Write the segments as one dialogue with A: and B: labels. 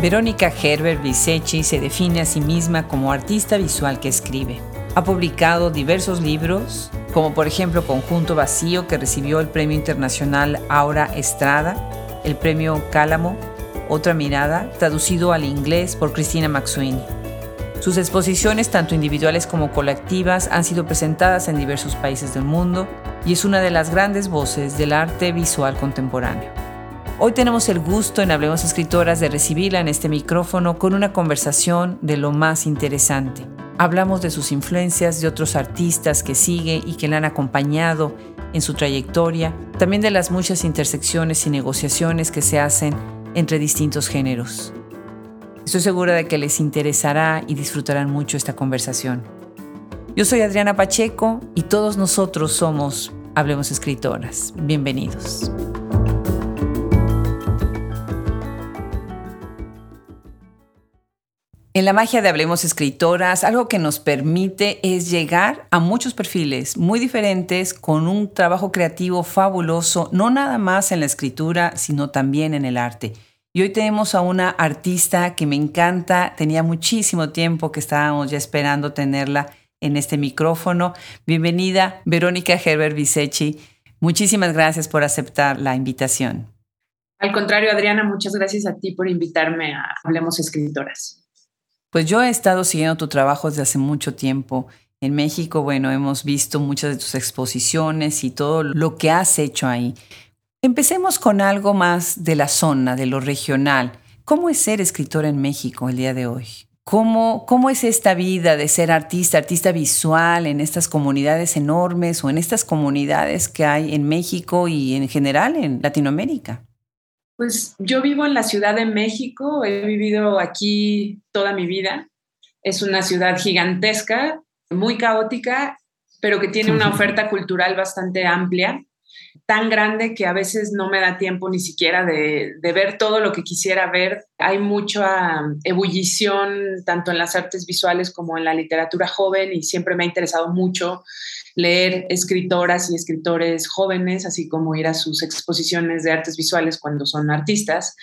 A: Verónica Herbert Bisecci se define a sí misma como artista visual que escribe. Ha publicado diversos libros, como por ejemplo Conjunto Vacío, que recibió el Premio Internacional Aura Estrada, el Premio Cálamo, Otra Mirada, traducido al inglés por Cristina Maxuini. Sus exposiciones, tanto individuales como colectivas, han sido presentadas en diversos países del mundo y es una de las grandes voces del arte visual contemporáneo. Hoy tenemos el gusto en Hablemos Escritoras de recibirla en este micrófono con una conversación de lo más interesante. Hablamos de sus influencias, de otros artistas que sigue y que la han acompañado en su trayectoria, también de las muchas intersecciones y negociaciones que se hacen entre distintos géneros. Estoy segura de que les interesará y disfrutarán mucho esta conversación. Yo soy Adriana Pacheco y todos nosotros somos Hablemos Escritoras. Bienvenidos. En la magia de Hablemos Escritoras, algo que nos permite es llegar a muchos perfiles muy diferentes con un trabajo creativo fabuloso, no nada más en la escritura, sino también en el arte. Y hoy tenemos a una artista que me encanta, tenía muchísimo tiempo que estábamos ya esperando tenerla en este micrófono. Bienvenida, Verónica Herbert Bisecci. Muchísimas gracias por aceptar la invitación.
B: Al contrario, Adriana, muchas gracias a ti por invitarme a Hablemos Escritoras.
A: Pues yo he estado siguiendo tu trabajo desde hace mucho tiempo. En México, bueno, hemos visto muchas de tus exposiciones y todo lo que has hecho ahí. Empecemos con algo más de la zona, de lo regional. ¿Cómo es ser escritor en México el día de hoy? ¿Cómo, ¿Cómo es esta vida de ser artista, artista visual en estas comunidades enormes o en estas comunidades que hay en México y en general en Latinoamérica?
B: Pues yo vivo en la Ciudad de México, he vivido aquí toda mi vida. Es una ciudad gigantesca, muy caótica, pero que tiene una oferta cultural bastante amplia, tan grande que a veces no me da tiempo ni siquiera de, ver todo lo que quisiera ver. Hay mucha ebullición tanto en las artes visuales como en la literatura joven y siempre me ha interesado mucho leer escritoras y escritores jóvenes, así como ir a sus exposiciones de artes visuales cuando son artistas.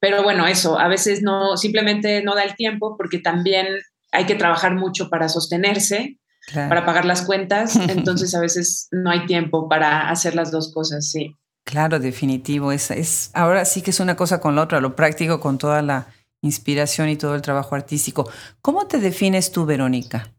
B: Pero bueno, eso, a veces no, simplemente no da el tiempo porque también hay que trabajar mucho para sostenerse, para pagar las cuentas, entonces a veces no hay tiempo para hacer las dos cosas, sí.
A: Claro, definitivo. Es, es, ahora sí que es una cosa con la otra, lo práctico con toda la inspiración y todo el trabajo artístico. ¿Cómo te defines tú, Verónica?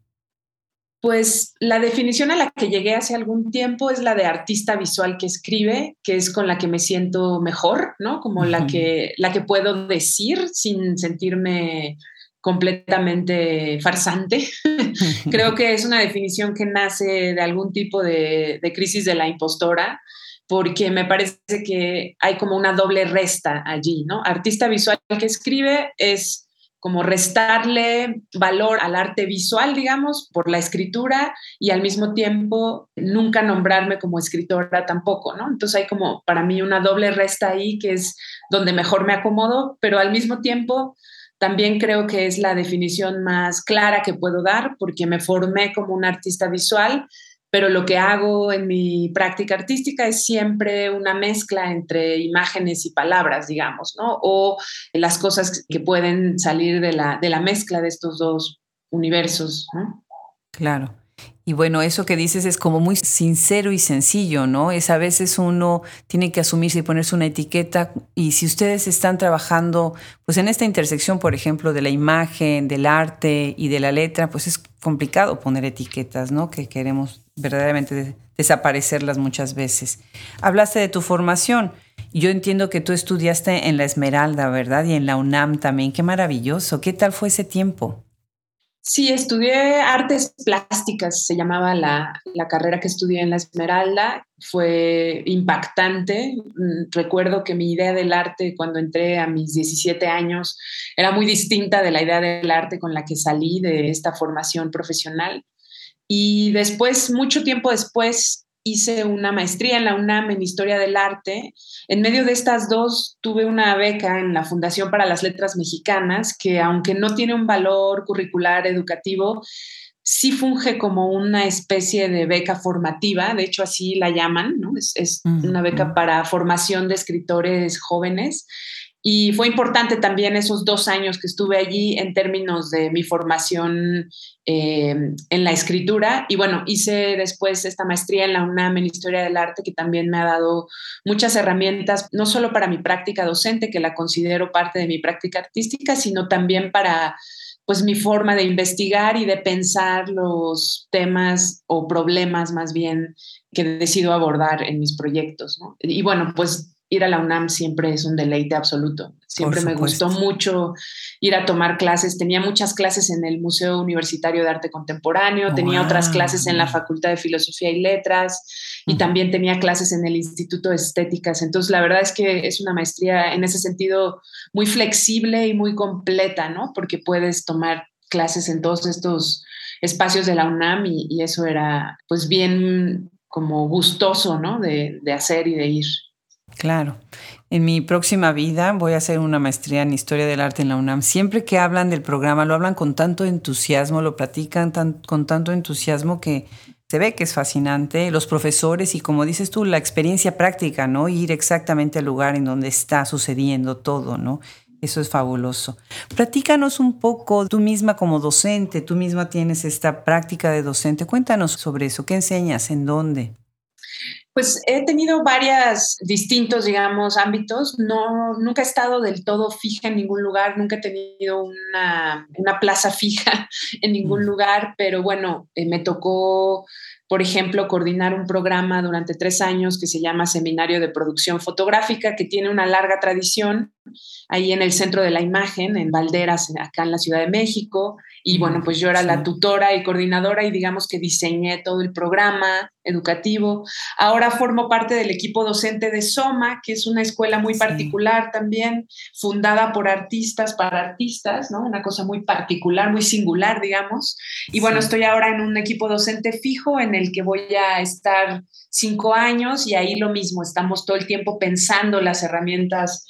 B: Pues la definición a la que llegué hace algún tiempo es la de artista visual que escribe, que es con la que me siento mejor, ¿no? Como la, que, la que puedo decir sin sentirme completamente farsante. Creo que es una definición que nace de algún tipo de, de crisis de la impostora, porque me parece que hay como una doble resta allí, ¿no? Artista visual que escribe es como restarle valor al arte visual, digamos, por la escritura y al mismo tiempo nunca nombrarme como escritora tampoco, ¿no? Entonces hay como para mí una doble resta ahí que es donde mejor me acomodo, pero al mismo tiempo también creo que es la definición más clara que puedo dar porque me formé como un artista visual pero lo que hago en mi práctica artística es siempre una mezcla entre imágenes y palabras, digamos, ¿no? O las cosas que pueden salir de la, de la mezcla de estos dos universos, ¿no?
A: Claro. Y bueno, eso que dices es como muy sincero y sencillo, ¿no? Es a veces uno tiene que asumirse y ponerse una etiqueta y si ustedes están trabajando pues en esta intersección, por ejemplo, de la imagen, del arte y de la letra, pues es complicado poner etiquetas, ¿no? Que queremos verdaderamente desaparecerlas muchas veces. Hablaste de tu formación. Yo entiendo que tú estudiaste en la Esmeralda, ¿verdad? Y en la UNAM también. Qué maravilloso. ¿Qué tal fue ese tiempo?
B: Sí, estudié artes plásticas, se llamaba la, carrera que estudié en la Esmeralda. Fue impactante. Mm, recuerdo que mi idea del arte cuando entré a mis 17 años era muy distinta de la idea del arte con la que salí de esta formación profesional. Y después, mucho tiempo después, hice una maestría en la UNAM en Historia del Arte. En medio de estas dos tuve una beca en la Fundación para las Letras Mexicanas, que aunque no tiene un valor curricular educativo, sí funge como una especie de beca formativa, de hecho así la llaman, ¿no? es, una beca para formación de escritores jóvenes. Y fue importante también esos dos años que estuve allí en términos de mi formación eh, en la escritura. Y bueno, hice después esta maestría en la UNAM en Historia del Arte, que también me ha dado muchas herramientas, no solo para mi práctica docente, que la considero parte de mi práctica artística, sino también para pues mi forma de investigar y de pensar los temas o problemas más bien que decido abordar en mis proyectos. Y bueno, pues ir a la UNAM siempre es un deleite absoluto. Siempre me gustó mucho ir a tomar clases. Tenía muchas clases en el Museo Universitario de Arte Contemporáneo, tenía otras clases en la Facultad de Filosofía y Letras y también tenía clases en el Instituto de Estéticas. Entonces, la verdad es que es una maestría en ese sentido muy flexible y muy completa, ¿no? Porque puedes tomar clases en todos estos espacios de la UNAM y, eso era pues bien como gustoso, ¿no? De, de hacer y de ir.
A: Claro. En mi próxima vida voy a hacer una maestría en Historia del Arte en la UNAM. Siempre que hablan del programa, lo hablan con tanto entusiasmo, lo platican con tanto entusiasmo que se ve que es fascinante. Los profesores y como dices tú, la experiencia práctica, ¿no? Ir exactamente al lugar en donde está sucediendo todo, ¿no? Eso es fabuloso. Platícanos un poco, tú misma como docente, tú misma tienes esta práctica de docente. Cuéntanos sobre eso. ¿Qué enseñas? ¿En dónde?
B: Pues he tenido varios distintos, digamos, ámbitos. No, nunca he estado del todo fija en ningún lugar, nunca he tenido una, plaza fija en ningún mm. lugar, pero bueno, eh, me tocó, por ejemplo, coordinar un programa durante tres años que se llama Seminario de Producción Fotográfica, que tiene una larga tradición ahí en el centro de la imagen, en Valderas, acá en la Ciudad de México. Y bueno, pues yo era la tutora y coordinadora y digamos que diseñé todo el programa educativo. Ahora formo parte del equipo docente de Soma, que es una escuela muy particular también, fundada por artistas para artistas, ¿no? Una cosa muy particular, muy singular, digamos. Y bueno, estoy ahora en un equipo docente fijo en el que voy a estar cinco años y ahí lo mismo, estamos todo el tiempo pensando las herramientas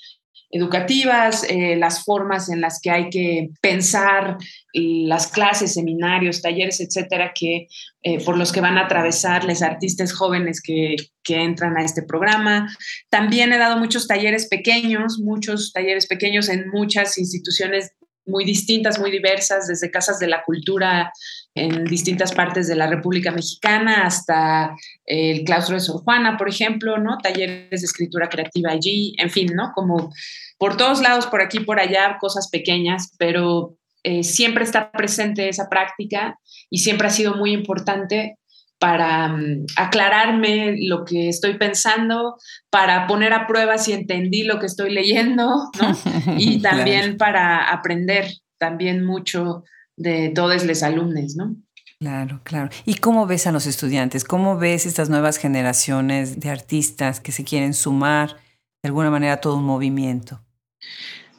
B: educativas, eh, las formas en las que hay que pensar las clases, seminarios, talleres, etcétera, que eh, por los que van a atravesar los artistas jóvenes que, que, entran a este programa. También he dado muchos talleres pequeños, muchos talleres pequeños en muchas instituciones muy distintas, muy diversas, desde casas de la cultura en distintas partes de la República Mexicana hasta el claustro de Sor Juana, por ejemplo, ¿no? Talleres de escritura creativa allí, en fin, ¿no? Como por todos lados, por aquí, por allá, cosas pequeñas, pero eh, siempre está presente esa práctica y siempre ha sido muy importante para mm, aclararme lo que estoy pensando, para poner a prueba si entendí lo que estoy leyendo, ¿no? Y también para aprender también mucho de todos los alumnos, ¿no?
A: Claro, claro. ¿Y cómo ves a los estudiantes? ¿Cómo ves estas nuevas generaciones de artistas que se quieren sumar de alguna manera a todo un movimiento?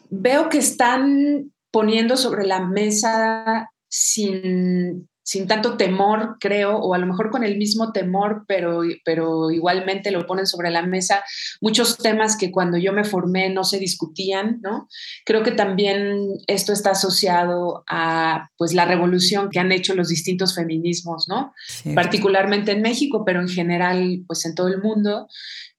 B: Veo que están poniendo sobre la mesa sin, sin tanto temor, creo, o a lo mejor con el mismo temor, pero, pero igualmente lo ponen sobre la mesa, muchos temas que cuando yo me formé no se discutían, ¿no? Creo que también esto está asociado a pues la revolución que han hecho los distintos feminismos, ¿no? Particularmente en México, pero en general pues en todo el mundo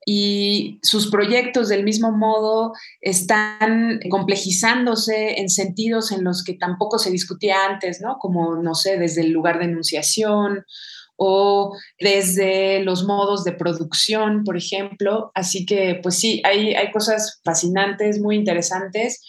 B: y sus proyectos del mismo modo están complejizándose en sentidos en los que tampoco se discutía antes, ¿no? Como, no sé, desde el lugar de enunciación o desde los modos de producción, por ejemplo. Así que, pues sí, hay, hay cosas fascinantes, muy interesantes.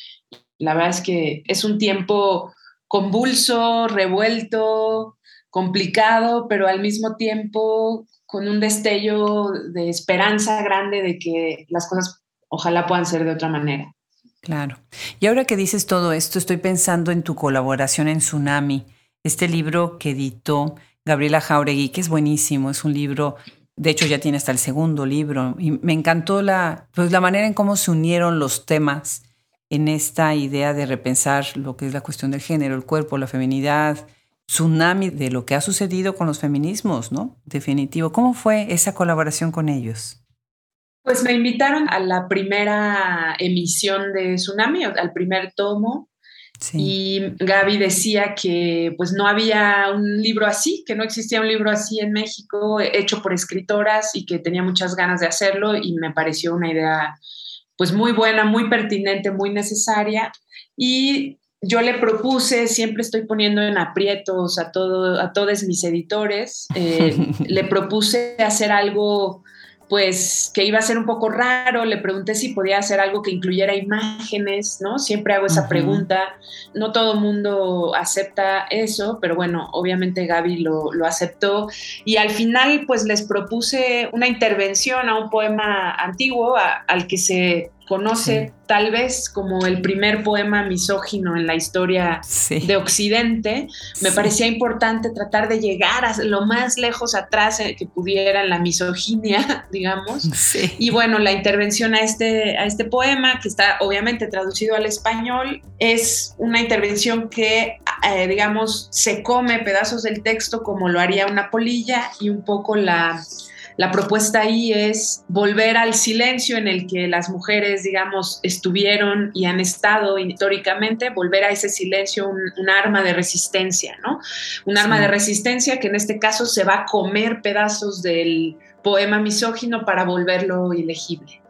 B: La verdad es que es un tiempo convulso, revuelto, complicado, pero al mismo tiempo con un destello de esperanza grande de que las cosas ojalá puedan ser de otra manera.
A: Claro. Y ahora que dices todo esto, estoy pensando en tu colaboración en Tsunami, este libro que editó Gabriela Jauregui, que es buenísimo, es un libro, de hecho ya tiene hasta el segundo libro, y me encantó la, pues la manera en cómo se unieron los temas en esta idea de repensar lo que es la cuestión del género, el cuerpo, la feminidad, tsunami de lo que ha sucedido con los feminismos, ¿no? Definitivo. ¿Cómo fue esa colaboración con ellos?
B: Pues me invitaron a la primera emisión de Tsunami, al primer tomo, y Gaby decía que pues no había un libro así, que no existía un libro así en México hecho por escritoras y que tenía muchas ganas de hacerlo y me pareció una idea pues muy buena, muy pertinente, muy necesaria. Y yo le propuse, siempre estoy poniendo en aprietos a, todo, a todos mis editores, eh, le propuse hacer algo pues que iba a ser un poco raro, le pregunté si podía hacer algo que incluyera imágenes, ¿no? Siempre hago esa pregunta, no todo mundo acepta eso, pero bueno, obviamente Gaby lo, lo, aceptó. Y al final pues les propuse una intervención a un poema antiguo al que se conoce tal vez como el primer poema misógino en la historia de Occidente, me parecía importante tratar de llegar a lo más lejos atrás eh, que pudiera en la misoginia, digamos. Y bueno, la intervención a este, a este poema, que está obviamente traducido al español, es una intervención que, eh, digamos, se come pedazos del texto como lo haría una polilla y un poco la la propuesta ahí es volver al silencio en el que las mujeres, digamos, estuvieron y han estado históricamente, volver a ese silencio un, arma de resistencia, ¿no? Un arma de resistencia que en este caso se va a comer pedazos del poema misógino para volverlo ilegible.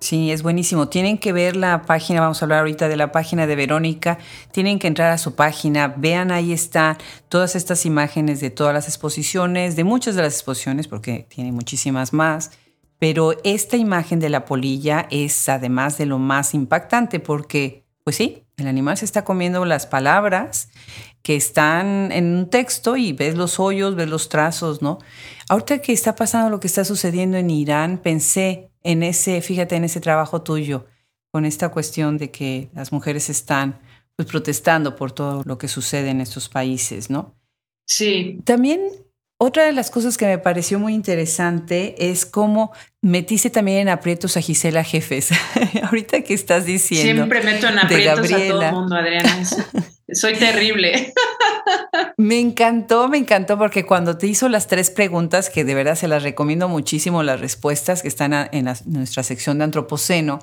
A: Sí, es buenísimo. Tienen que ver la página, vamos a hablar ahorita de la página de Verónica, tienen que entrar a su página, vean ahí están todas estas imágenes de todas las exposiciones, de muchas de las exposiciones, porque tiene muchísimas más, pero esta imagen de la polilla es además de lo más impactante, porque, pues sí, el animal se está comiendo las palabras que están en un texto y ves los hoyos, ves los trazos, ¿no? Ahorita que está pasando lo que está sucediendo en Irán, pensé, en ese, fíjate, en ese trabajo tuyo, con esta cuestión de que las mujeres están pues, protestando por todo lo que sucede en estos países, ¿no?
B: Sí.
A: También otra de las cosas que me pareció muy interesante es cómo metiste también en aprietos a Gisela Jefes. Ahorita que estás diciendo.
B: Siempre meto en aprietos a todo el mundo, Adriana. Soy terrible.
A: Me encantó, me encantó porque cuando te hizo las tres preguntas, que de verdad se las recomiendo muchísimo, las respuestas que están en nuestra sección de Antropoceno,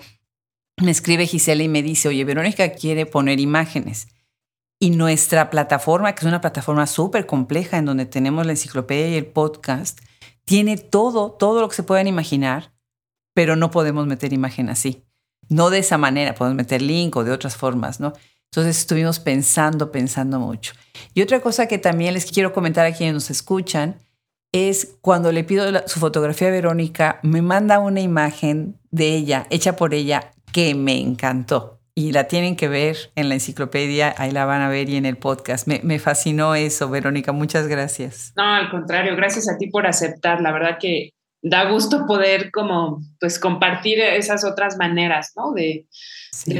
A: me escribe Gisela y me dice, oye, Verónica quiere poner imágenes. Y nuestra plataforma, que es una plataforma súper compleja en donde tenemos la enciclopedia y el podcast, tiene todo, todo lo que se puedan imaginar, pero no podemos meter imagen así. No de esa manera, podemos meter link o de otras formas, ¿no? Entonces estuvimos pensando, pensando mucho. Y otra cosa que también les quiero comentar a quienes nos escuchan es cuando le pido su fotografía a Verónica, me manda una imagen de ella, hecha por ella, que me encantó y la tienen que ver en la enciclopedia, ahí la van a ver y en el podcast. Me, fascinó eso, Verónica, muchas gracias.
B: No, al contrario, gracias a ti por aceptar, la verdad que da gusto poder como pues compartir esas otras maneras, ¿no? De,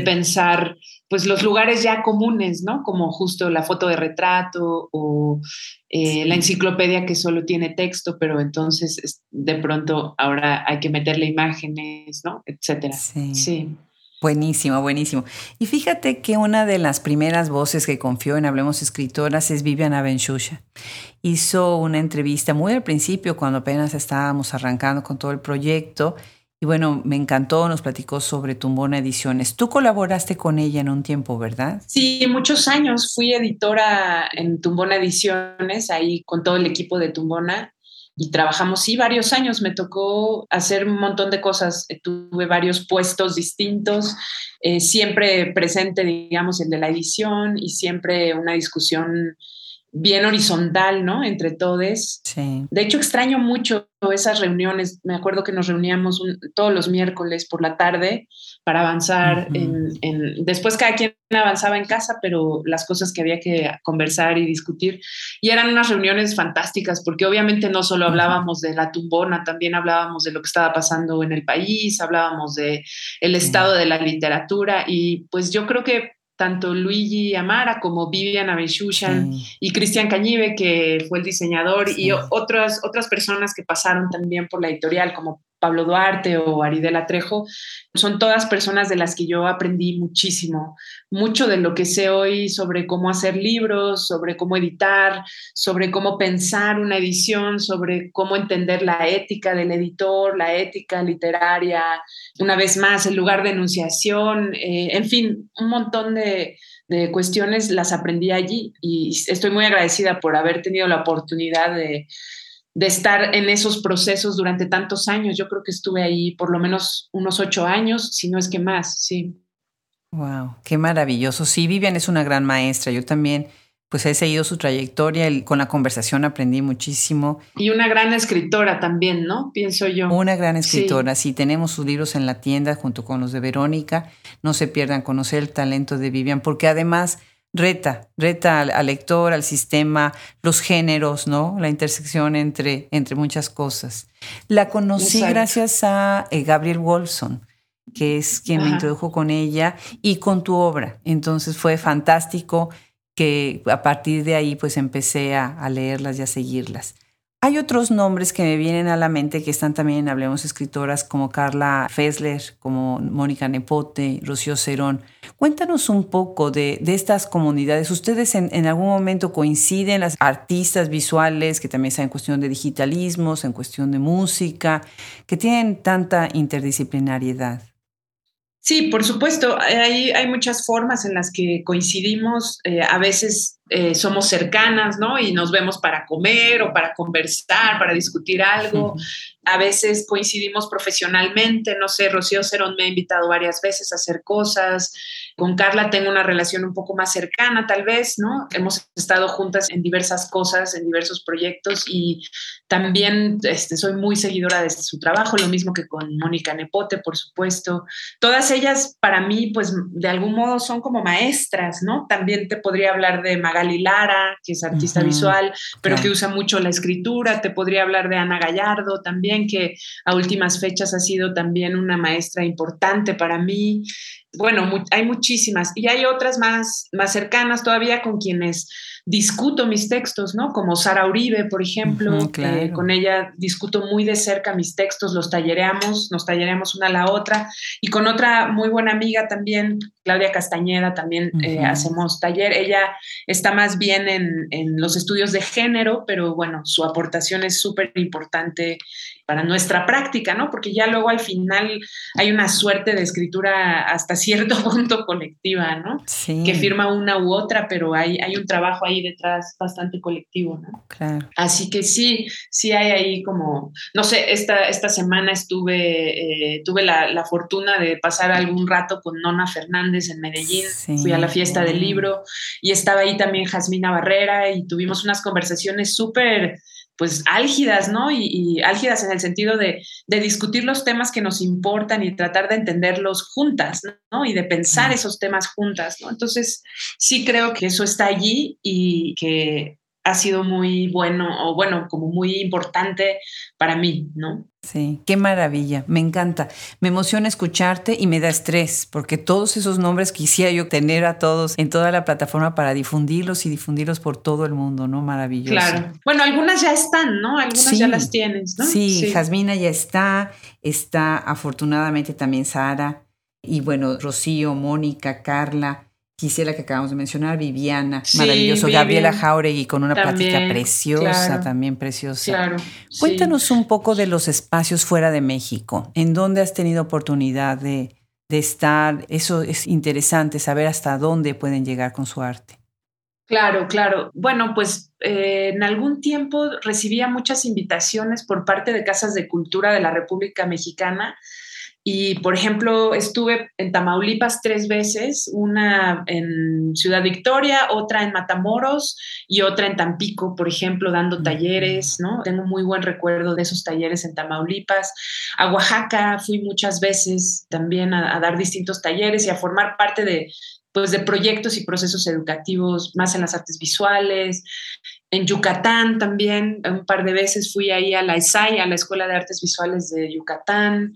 B: pensar pues los lugares ya comunes, ¿no? Como justo la foto de retrato o eh, la enciclopedia que solo tiene texto, pero entonces de pronto ahora hay que meterle imágenes, ¿no? Etcétera.
A: Sí. sí. Buenísimo, buenísimo. Y fíjate que una de las primeras voces que confió en Hablemos Escritoras es Viviana Benchusha. Hizo una entrevista muy al principio, cuando apenas estábamos arrancando con todo el proyecto. Y bueno, me encantó, nos platicó sobre Tumbona Ediciones. Tú colaboraste con ella en un tiempo, ¿verdad?
B: Sí, muchos años. Fui editora en Tumbona Ediciones, ahí con todo el equipo de Tumbona y trabajamos, sí, varios años. Me tocó hacer un montón de cosas. Tuve varios puestos distintos, eh, siempre presente, digamos, el de la edición y siempre una discusión bien horizontal, ¿no? Entre todos.
A: Sí.
B: De hecho, extraño mucho esas reuniones. Me acuerdo que nos reuníamos todos los miércoles por la tarde para avanzar en, Después cada quien avanzaba en casa, pero las cosas que había que conversar y discutir. Y eran unas reuniones fantásticas, porque obviamente no solo hablábamos de la tumbona, también hablábamos de lo que estaba pasando en el país, hablábamos de el estado de la literatura y pues yo creo que tanto Luigi Amara como Vivian Aveshushan y Cristian Cañive, que fue el diseñador, y otras, otras personas que pasaron también por la editorial, como Pablo Duarte o Aridela Trejo, son todas personas de las que yo aprendí muchísimo, mucho de lo que sé hoy sobre cómo hacer libros, sobre cómo editar, sobre cómo pensar una edición, sobre cómo entender la ética del editor, la ética literaria, una vez más, el lugar de enunciación, eh, en fin, un montón de, de cuestiones las aprendí allí y estoy muy agradecida por haber tenido la oportunidad de de estar en esos procesos durante tantos años. Yo creo que estuve ahí por lo menos unos ocho años, si no es que más, sí.
A: Wow, qué maravilloso. Sí, Vivian es una gran maestra. Yo también, pues he seguido su trayectoria. y Con la conversación aprendí muchísimo.
B: Y una gran escritora también, ¿no? Pienso yo.
A: Una gran escritora. Sí. sí, tenemos sus libros en la tienda junto con los de Verónica. No se pierdan conocer el talento de Vivian, porque además reta, reta al, lector, al sistema, los géneros, ¿no? La intersección entre, entre muchas cosas. La conocí gracias a eh, Gabriel Wolfson, que es quien me introdujo con ella y con tu obra. Entonces fue fantástico que a partir de ahí pues empecé a, a leerlas y a seguirlas. Hay otros nombres que me vienen a la mente que están también en Hablemos Escritoras, como Carla Fessler, como Mónica Nepote, Rocío Cerón. Cuéntanos un poco de, estas comunidades. ¿Ustedes en, algún momento coinciden, las artistas visuales, que también están en cuestión de digitalismos, en cuestión de música, que tienen tanta interdisciplinariedad?
B: Sí, por supuesto, hay, hay muchas formas en las que coincidimos. Eh, a veces eh, somos cercanas, ¿no? Y nos vemos para comer o para conversar, para discutir algo. A veces coincidimos profesionalmente, no sé, Rocío Cerón me ha invitado varias veces a hacer cosas. Con Carla tengo una relación un poco más cercana, tal vez, ¿no? Hemos estado juntas en diversas cosas, en diversos proyectos y también este, soy muy seguidora de su trabajo, lo mismo que con Mónica Nepote, por supuesto. Todas ellas, para mí, pues de algún modo son como maestras, ¿no? También te podría hablar de Magali Lara, que es artista visual, pero que usa mucho la escritura. Te podría hablar de Ana Gallardo también, que a últimas fechas ha sido también una maestra importante para mí. Bueno, hay muchísimas y hay otras más, más cercanas todavía con quienes discuto mis textos, ¿no? Como Sara Uribe, por ejemplo, con ella discuto muy de cerca mis textos, los tallereamos, nos tallereamos una a la otra, y con otra muy buena amiga también, Claudia Castañeda, también eh, hacemos taller. Ella está más bien en, en, los estudios de género, pero bueno, su aportación es súper importante para nuestra práctica, ¿no? Porque ya luego al final hay una suerte de escritura hasta cierto punto colectiva, ¿no? Sí. Que firma una u otra, pero hay, hay un trabajo ahí detrás bastante colectivo, ¿no?
A: Claro.
B: Así que sí, sí hay ahí como, no sé, esta, esta semana estuve, eh, tuve la, la, fortuna de pasar algún rato con Nona Fernández en Medellín, fui a la fiesta del libro y estaba ahí también Jasmina Barrera y tuvimos unas conversaciones súper pues álgidas, ¿no? Y, álgidas en el sentido de, discutir los temas que nos importan y tratar de entenderlos juntas, ¿no? Y de pensar esos temas juntas, ¿no? Entonces, sí creo que eso está allí y que ha sido muy bueno o bueno, como muy importante para mí, ¿no?
A: Sí, qué maravilla, me encanta. Me emociona escucharte y me da estrés, porque todos esos nombres quisiera yo tener a todos en toda la plataforma para difundirlos y difundirlos por todo el mundo, ¿no? Maravilloso.
B: Claro. Bueno, algunas ya están, ¿no? Algunas ya las tienes, ¿no?
A: Sí, sí, Jasmina ya está, está afortunadamente también Sara, y bueno, Rocío, Mónica, Carla. Quisiera que acabamos de mencionar, Viviana, maravilloso, Gabriela Jauregui con una plática preciosa, también preciosa.
B: Claro,
A: Cuéntanos un poco de los espacios fuera de México, en dónde has tenido oportunidad de, estar. Eso es interesante, saber hasta dónde pueden llegar con su arte.
B: Claro, claro. Bueno, pues eh, en algún tiempo recibía muchas invitaciones por parte de casas de cultura de la República Mexicana y, por ejemplo, estuve en Tamaulipas tres veces, una en Ciudad Victoria, otra en Matamoros y otra en Tampico, por ejemplo, dando talleres, ¿no? Tengo muy buen recuerdo de esos talleres en Tamaulipas. A Oaxaca fui muchas veces también a, a dar distintos talleres y a formar parte de, pues, de proyectos y procesos educativos más en las artes visuales. En Yucatán también, un par de veces fui ahí a la ESAI, a la Escuela de Artes Visuales de Yucatán.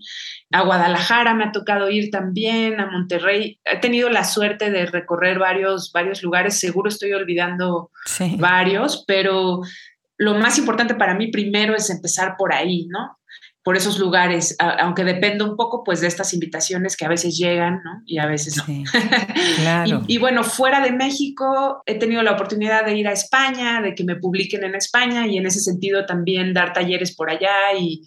B: A Guadalajara me ha tocado ir también, a Monterrey. He tenido la suerte de recorrer varios, varios lugares, seguro estoy olvidando varios, pero lo más importante para mí primero es empezar por ahí, ¿no? Por esos lugares, aunque depende un poco pues de estas invitaciones que a veces llegan, ¿no? Y a veces no.
A: claro.
B: y, bueno, fuera de México he tenido la oportunidad de ir a España, de que me publiquen en España y en ese sentido también dar talleres por allá y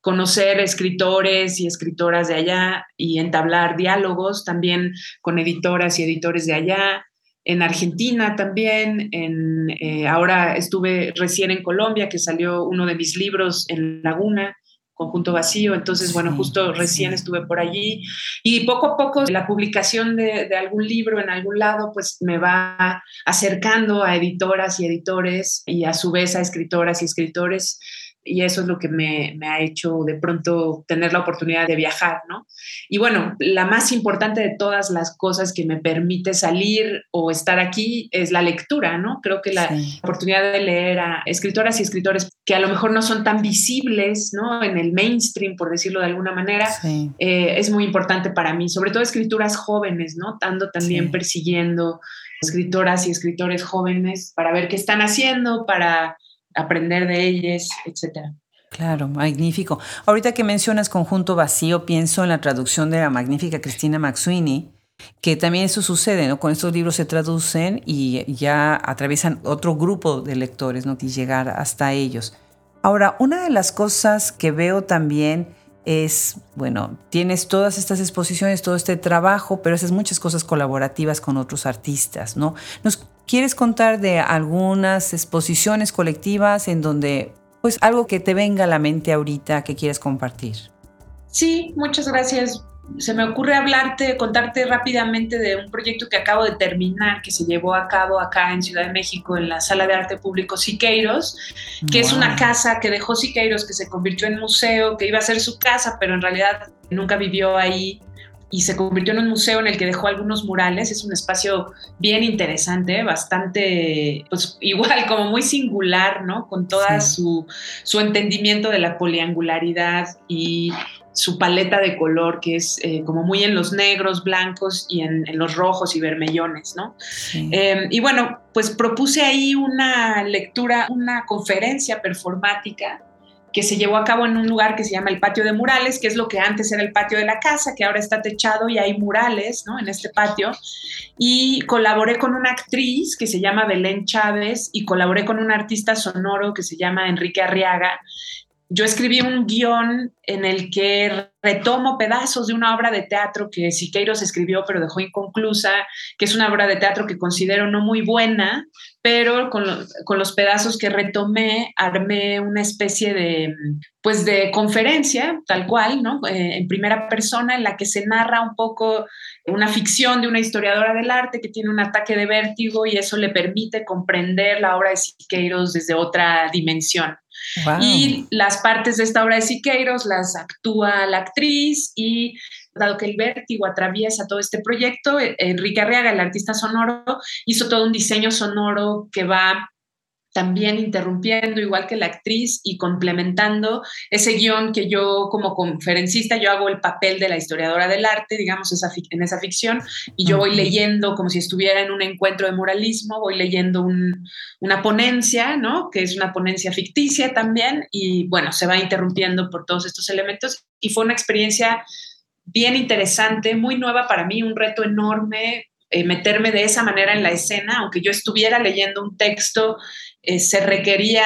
B: conocer escritores y escritoras de allá y entablar diálogos también con editoras y editores de allá. en Argentina también, en, eh, ahora estuve recién en Colombia, que salió uno de mis libros en Laguna, Conjunto Vacío, entonces, bueno, justo recién estuve por allí y poco a poco la publicación de, de, algún libro en algún lado, pues me va acercando a editoras y editores y a su vez a escritoras y escritores y eso es lo que me, ha hecho de pronto tener la oportunidad de viajar, ¿no? Y bueno, la más importante de todas las cosas que me permite salir o estar aquí es la lectura, ¿no? Creo que la oportunidad de leer a escritoras y escritores que a lo mejor no son tan visibles, ¿no? En el mainstream, por decirlo de alguna manera, eh, es muy importante para mí, sobre todo escrituras jóvenes, ¿no? Ando también persiguiendo escritoras y escritores jóvenes para ver qué están haciendo, para aprender de ellas, etcétera.
A: Claro, magnífico. Ahorita que mencionas conjunto vacío, pienso en la traducción de la magnífica Cristina Maxuini, que también eso sucede, ¿no? Con estos libros se traducen y ya atraviesan otro grupo de lectores, ¿no? Y llegar hasta ellos. Ahora, una de las cosas que veo también es, bueno, tienes todas estas exposiciones, todo este trabajo, pero haces muchas cosas colaborativas con otros artistas, ¿no? ¿Nos quieres contar de algunas exposiciones colectivas en donde, pues, algo que te venga a la mente ahorita que quieres compartir?
B: Sí, muchas gracias. Se me ocurre hablarte, contarte rápidamente de un proyecto que acabo de terminar, que se llevó a cabo acá en Ciudad de México, en la Sala de Arte Público Siqueiros, que es una casa que dejó Siqueiros, que se convirtió en museo, que iba a ser su casa, pero en realidad nunca vivió ahí y se convirtió en un museo en el que dejó algunos murales. Es un espacio bien interesante, bastante, pues igual como muy singular, ¿no? Con toda su, su entendimiento de la poliangularidad y su paleta de color, que es eh, como muy en los negros, blancos y en, los rojos y vermellones, ¿no? Em, y bueno, pues propuse ahí una lectura, una conferencia performática que se llevó a cabo en un lugar que se llama el Patio de Murales, que es lo que antes era el patio de la casa, que ahora está techado y hay murales ¿no? en este patio. Y colaboré con una actriz que se llama Belén Chávez y colaboré con un artista sonoro que se llama Enrique Arriaga, yo escribí un guion en el que retomo pedazos de una obra de teatro que Siqueiros escribió pero dejó inconclusa, que es una obra de teatro que considero no muy buena, pero con, los pedazos que retomé armé una especie de, pues de conferencia, tal cual, ¿no? Eh, en primera persona, en la que se narra un poco una ficción de una historiadora del arte que tiene un ataque de vértigo y eso le permite comprender la obra de Siqueiros desde otra dimensión. Y las partes de esta obra de Siqueiros las actúa la actriz y dado que el vértigo atraviesa todo este proyecto, Enrique Arriaga, el artista sonoro, hizo todo un diseño sonoro que va también interrumpiendo, igual que la actriz, y complementando ese guion que yo como conferencista, yo hago el papel de la historiadora del arte, digamos, esa, en esa ficción, y yo voy leyendo como si estuviera en un encuentro de muralismo, voy leyendo una ponencia, ¿no? Que es una ponencia ficticia también, y bueno, se va interrumpiendo por todos estos elementos, y fue una experiencia bien interesante, muy nueva para mí, un reto enorme, eh, meterme de esa manera en la escena, aunque yo estuviera leyendo un texto eh, se requería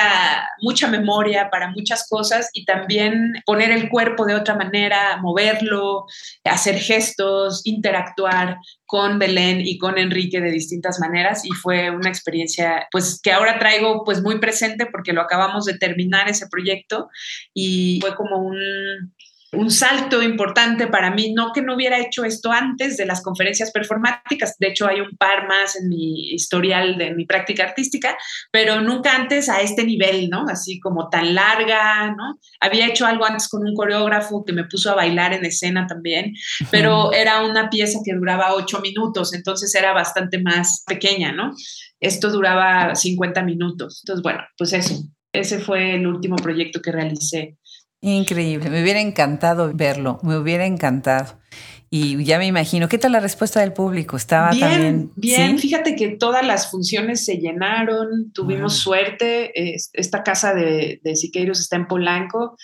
B: mucha memoria para muchas cosas y también poner el cuerpo de otra manera, moverlo, hacer gestos, interactuar con Belén y con Enrique de distintas maneras. Y fue una experiencia pues que ahora traigo pues muy presente porque lo acabamos de terminar ese proyecto. Y fue como un un salto importante para mí, no que no hubiera hecho esto antes de las conferencias performáticas, de hecho hay un par más en mi historial de mi práctica artística, pero nunca antes a este nivel, ¿no? Así como tan larga, ¿no? Había hecho algo antes con un coreógrafo que me puso a bailar en escena también, pero era una pieza que duraba ocho minutos, entonces era bastante más pequeña, ¿no? Esto duraba 50 minutos. Entonces, bueno, pues eso, ese fue el último proyecto que realicé
A: Increíble, me hubiera encantado verlo, me hubiera encantado. Y ya me imagino, ¿qué tal la respuesta del público? Estaba
B: bien,
A: también.
B: Bien, fíjate que todas las funciones se llenaron, tuvimos suerte. Esta casa de, de, Siqueiros está en Polanco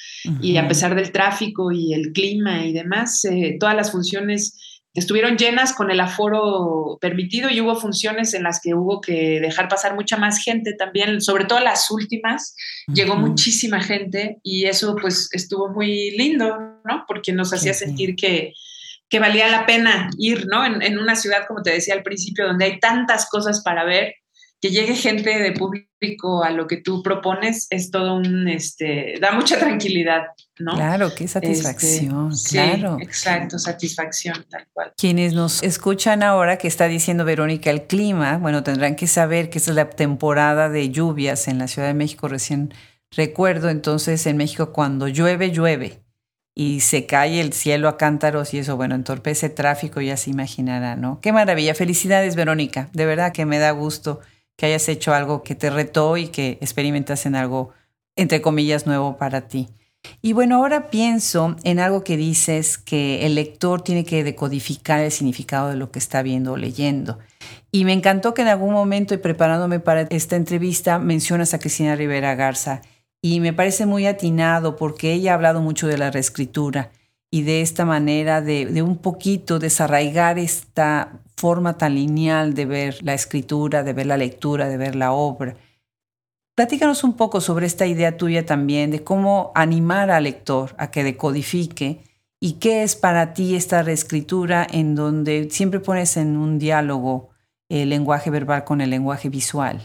B: y a pesar del tráfico y el clima y demás, eh, todas las funciones estuvieron llenas con el aforo permitido y hubo funciones en las que hubo que dejar pasar mucha más gente también, sobre todo las últimas, llegó muchísima gente y eso pues estuvo muy lindo, ¿no? Porque nos hacía sentir que, que valía la pena ir, ¿no? En, en, una ciudad, como te decía al principio, donde hay tantas cosas para ver, que llegue gente de público a lo que tú propones es todo un, este, da mucha tranquilidad, ¿no?
A: Claro, qué satisfacción,
B: este,
A: claro.
B: Sí, exacto, satisfacción, tal cual.
A: Quienes nos escuchan ahora que está diciendo Verónica el clima, bueno, tendrán que saber que esta es la temporada de lluvias en la Ciudad de México, recién recuerdo, entonces en México cuando llueve, llueve y se cae el cielo a cántaros y eso, bueno, entorpece tráfico, ya se imaginará, ¿no? Qué maravilla. Felicidades, Verónica. De verdad que me da gusto que hayas hecho algo que te retó y que experimentas en algo, entre comillas, nuevo para ti. Y bueno, ahora pienso en algo que dices que el lector tiene que decodificar el significado de lo que está viendo o leyendo. Y me encantó que en algún momento y preparándome para esta entrevista mencionas a Cristina Rivera Garza y me parece muy atinado porque ella ha hablado mucho de la reescritura y de esta manera de, un poquito desarraigar esta forma tan lineal de ver la escritura, de ver la lectura, de ver la obra. Platícanos un poco sobre esta idea tuya también de cómo animar al lector a que decodifique y qué es para ti esta reescritura en donde siempre pones en un diálogo el lenguaje verbal con el lenguaje visual.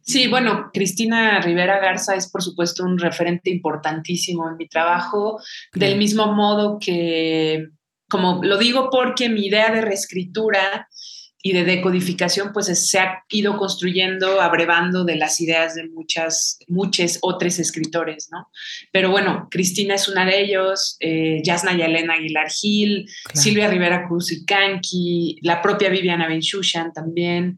B: Sí, bueno, Cristina Rivera Garza es por supuesto un referente importantísimo en mi trabajo, del mismo modo que como lo digo porque mi idea de reescritura y de decodificación pues se ha ido construyendo, abrevando de las ideas de muchas, muchos otros escritores, ¿no? Pero bueno, Cristina es una de ellos, eh, Yasna Yalena Aguilar Gil, Silvia Rivera Cruz y Kanki, la propia Viviana Benchushan también,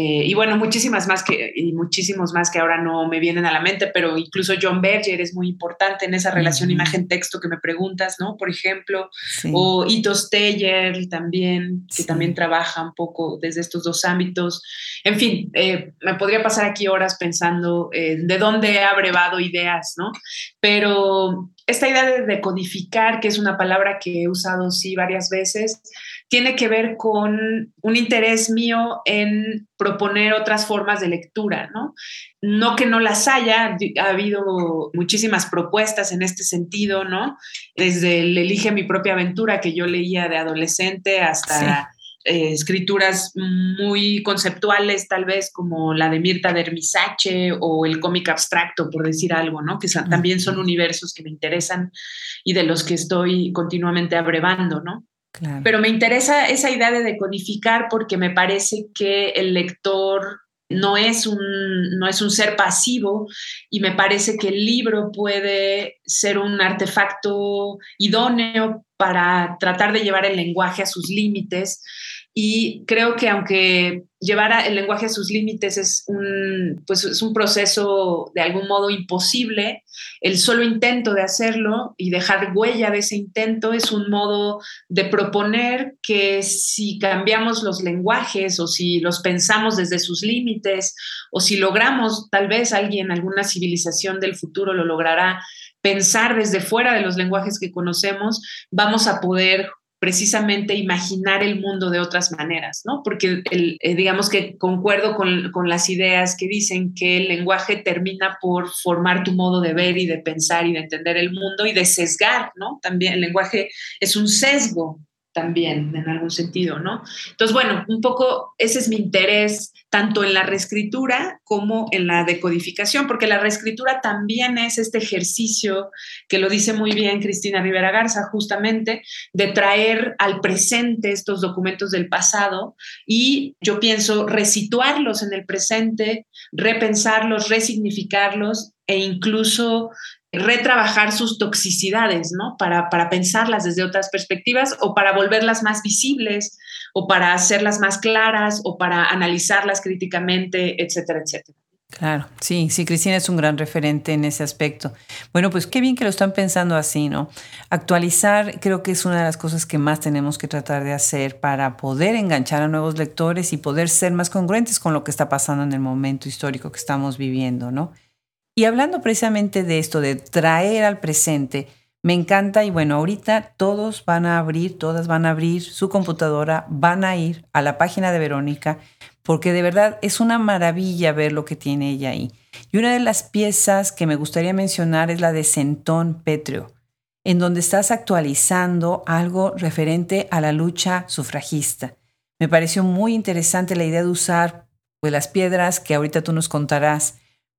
B: eh, y bueno, muchísimas más que, y muchísimos más que ahora no me vienen a la mente, pero incluso John Berger es muy importante en esa relación imagen-texto que me preguntas, ¿no? Por ejemplo, o Ito Steyer también, que también trabaja un poco desde estos dos ámbitos. En fin, eh, me podría pasar aquí horas pensando eh, de dónde he abrevado ideas, ¿no? Pero esta idea de decodificar, que es una palabra que he usado sí varias veces, tiene que ver con un interés mío en proponer otras formas de lectura, ¿no? No que no las haya, ha habido muchísimas propuestas en este sentido, ¿no? Desde el Elige mi propia aventura que yo leía de adolescente hasta... Eh, escrituras muy conceptuales, tal vez como la de Mirta Dermisache o el cómic abstracto, por decir algo, ¿no? Que también son universos que me interesan y de los que estoy continuamente abrevando, ¿no? Pero me interesa esa idea de decodificar porque me parece que el lector no es un, no es un ser pasivo y me parece que el libro puede ser un artefacto idóneo para tratar de llevar el lenguaje a sus límites y creo que aunque llevar el lenguaje a sus límites es un, pues es un proceso de algún modo imposible, el solo intento de hacerlo y dejar huella de ese intento es un modo de proponer que si cambiamos los lenguajes o si los pensamos desde sus límites o si logramos, tal vez alguien, alguna civilización del futuro lo logrará, pensar desde fuera de los lenguajes que conocemos, vamos a poder precisamente imaginar el mundo de otras maneras, ¿no? Porque el, eh, digamos que concuerdo con, con, las ideas que dicen que el lenguaje termina por formar tu modo de ver y de pensar y de entender el mundo y de sesgar, ¿no? También el lenguaje es un sesgo también en algún sentido, ¿no? Entonces, bueno, un poco ese es mi interés tanto en la reescritura como en la decodificación, porque la reescritura también es este ejercicio que lo dice muy bien Cristina Rivera Garza, justamente, de traer al presente estos documentos del pasado y yo pienso resituarlos en el presente, repensarlos, resignificarlos e incluso retrabajar sus toxicidades, ¿no? Para, para pensarlas desde otras perspectivas o para volverlas más visibles o para hacerlas más claras o para analizarlas críticamente, etcétera, etcétera.
A: Claro, sí, sí, Cristina es un gran referente en ese aspecto. Bueno, pues qué bien que lo están pensando así, ¿no? Actualizar creo que es una de las cosas que más tenemos que tratar de hacer para poder enganchar a nuevos lectores y poder ser más congruentes con lo que está pasando en el momento histórico que estamos viviendo, ¿no? Y hablando precisamente de esto, de traer al presente, me encanta y bueno, ahorita todos van a abrir, todas van a abrir su computadora, van a ir a la página de Verónica, porque de verdad es una maravilla ver lo que tiene ella ahí. Y una de las piezas que me gustaría mencionar es la de Centón Petreo. en donde estás actualizando algo referente a la lucha sufragista. Me pareció muy interesante la idea de usar pues, las piedras que ahorita tú nos contarás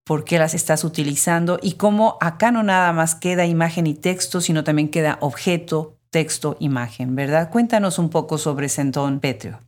A: por qué las estás utilizando y cómo acá no nada más queda imagen y texto, sino también queda objeto, texto, imagen, ¿verdad? Cuéntanos un poco sobre Sentón Petrio.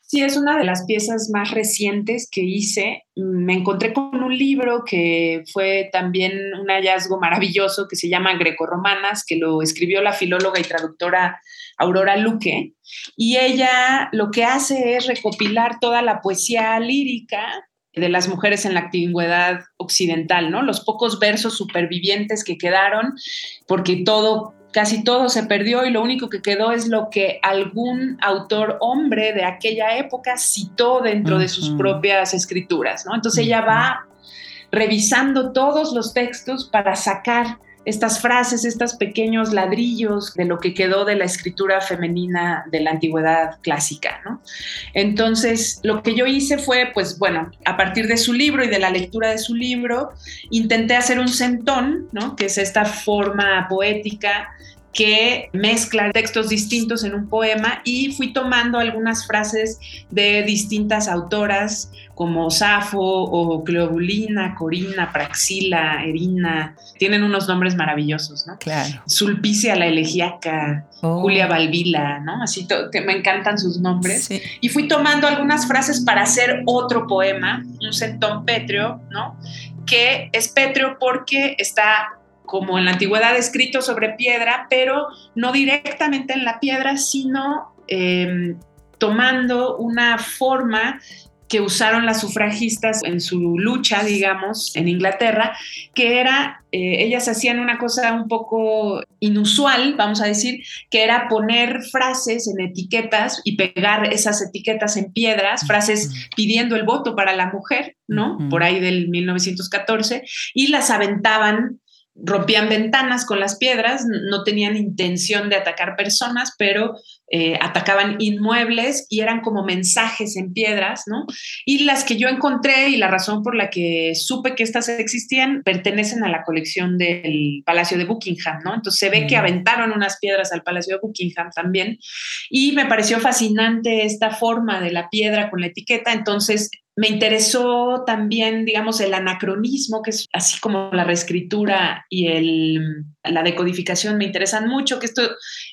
B: Sí, es una de las piezas más recientes que hice. Me encontré con un libro que fue también un hallazgo maravilloso que se llama Grecorromanas, que lo escribió la filóloga y traductora Aurora Luque. Y ella lo que hace es recopilar toda la poesía lírica de las mujeres en la antigüedad occidental, ¿no? Los pocos versos supervivientes que quedaron, porque todo casi todo se perdió y lo único que quedó es lo que algún autor hombre de aquella época citó dentro de sus propias escrituras, ¿no? Entonces ella va revisando todos los textos para sacar estas frases, estos pequeños ladrillos de lo que quedó de la escritura femenina de la antigüedad clásica, ¿no? Entonces, lo que yo hice fue, pues bueno, a partir de su libro y de la lectura de su libro, intenté hacer un centón, ¿no? Que es esta forma poética que mezcla textos distintos en un poema y fui tomando algunas frases de distintas autoras como Safo o Cleobulina, Corina, Praxila, Erina, tienen unos nombres maravillosos, ¿no?
A: Claro.
B: Sulpicia la Elegiaca, oh. Julia Balbila, ¿no? Así me encantan sus nombres. Y fui tomando algunas frases para hacer otro poema, un centón pétreo, ¿no? Que es pétreo porque está como en la antigüedad escrito sobre piedra, pero no directamente en la piedra, sino em, tomando una forma que usaron las sufragistas en su lucha, digamos, en Inglaterra, que era, eh, ellas hacían una cosa un poco inusual, vamos a decir, que era poner frases en etiquetas y pegar esas etiquetas en piedras, frases pidiendo el voto para la mujer, ¿no? Por ahí del 1914, y las aventaban rompían ventanas con las piedras, no tenían intención de atacar personas, pero eh, atacaban inmuebles y eran como mensajes en piedras, ¿no? Y las que yo encontré y la razón por la que supe que estas existían pertenecen a la colección del Palacio de Buckingham, ¿no? Entonces se ve que aventaron unas piedras al Palacio de Buckingham también y me pareció fascinante esta forma de la piedra con la etiqueta, entonces me interesó también, digamos, el anacronismo, que es así como la reescritura y el, la decodificación me interesan mucho, que esto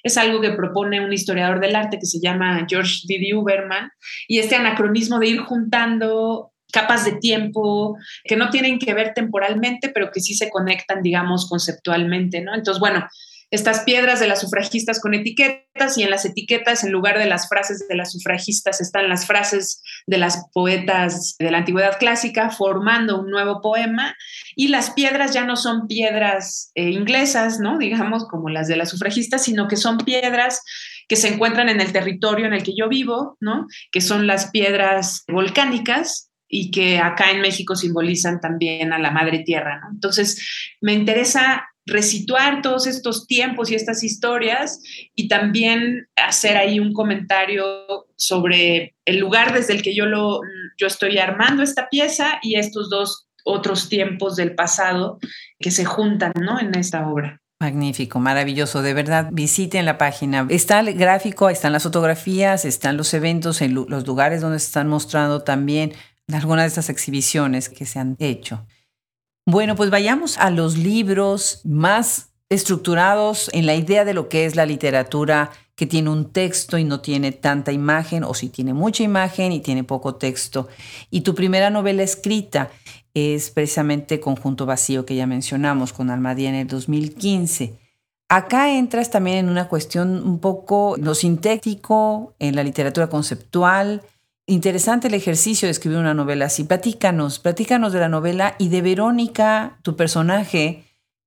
B: es algo que propone un historiador del arte que se llama George Didi Uberman, y este anacronismo de ir juntando capas de tiempo que no tienen que ver temporalmente, pero que sí se conectan, digamos, conceptualmente, ¿no? Entonces, bueno, estas piedras de las sufragistas con etiquetas y en las etiquetas, en lugar de las frases de las sufragistas, están las frases de las poetas de la antigüedad clásica formando un nuevo poema y las piedras ya no son piedras eh, inglesas, ¿no? Digamos, como las de las sufragistas, sino que son piedras que se encuentran en el territorio en el que yo vivo, ¿no? Que son las piedras volcánicas, y que acá en México simbolizan también a la madre tierra. Entonces, me interesa resituar todos estos tiempos y estas historias y también hacer ahí un comentario sobre el lugar desde el que yo, lo, yo estoy armando esta pieza y estos dos otros tiempos del pasado que se juntan ¿no? en esta obra.
A: Magnífico, maravilloso, de verdad, visiten la página. Está el gráfico, están las fotografías, están los eventos, en los lugares donde se están mostrando también algunas de estas exhibiciones que se han hecho. Bueno, pues vayamos a los libros más estructurados en la idea de lo que es la literatura que tiene un texto y no tiene tanta imagen, o si tiene mucha imagen y tiene poco texto. Y tu primera novela escrita es precisamente Conjunto Vacío, que ya mencionamos, con Almadía en el 2015. Acá entras también en una cuestión un poco lo sintético, en la literatura conceptual, Interesante el ejercicio de escribir una novela así. Platícanos, platícanos de la novela y de Verónica, tu personaje,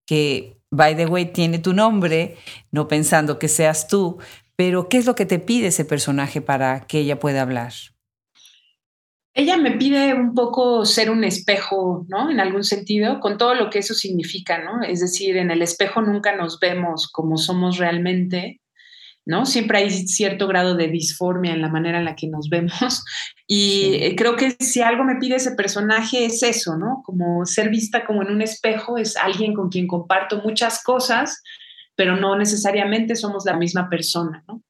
A: que, by the way, tiene tu nombre, no pensando que seas tú, pero ¿qué es lo que te pide ese personaje para que ella pueda hablar?
B: Ella me pide un poco ser un espejo, ¿no? En algún sentido, con todo lo que eso significa, ¿no? Es decir, en el espejo nunca nos vemos como somos realmente, ¿no? Siempre hay cierto grado de disformia en la manera en la que nos vemos y eh, creo que si algo me pide ese personaje es eso, ¿no? Como ser vista como en un espejo, es alguien con quien comparto muchas cosas, pero no necesariamente somos la misma persona, ¿no?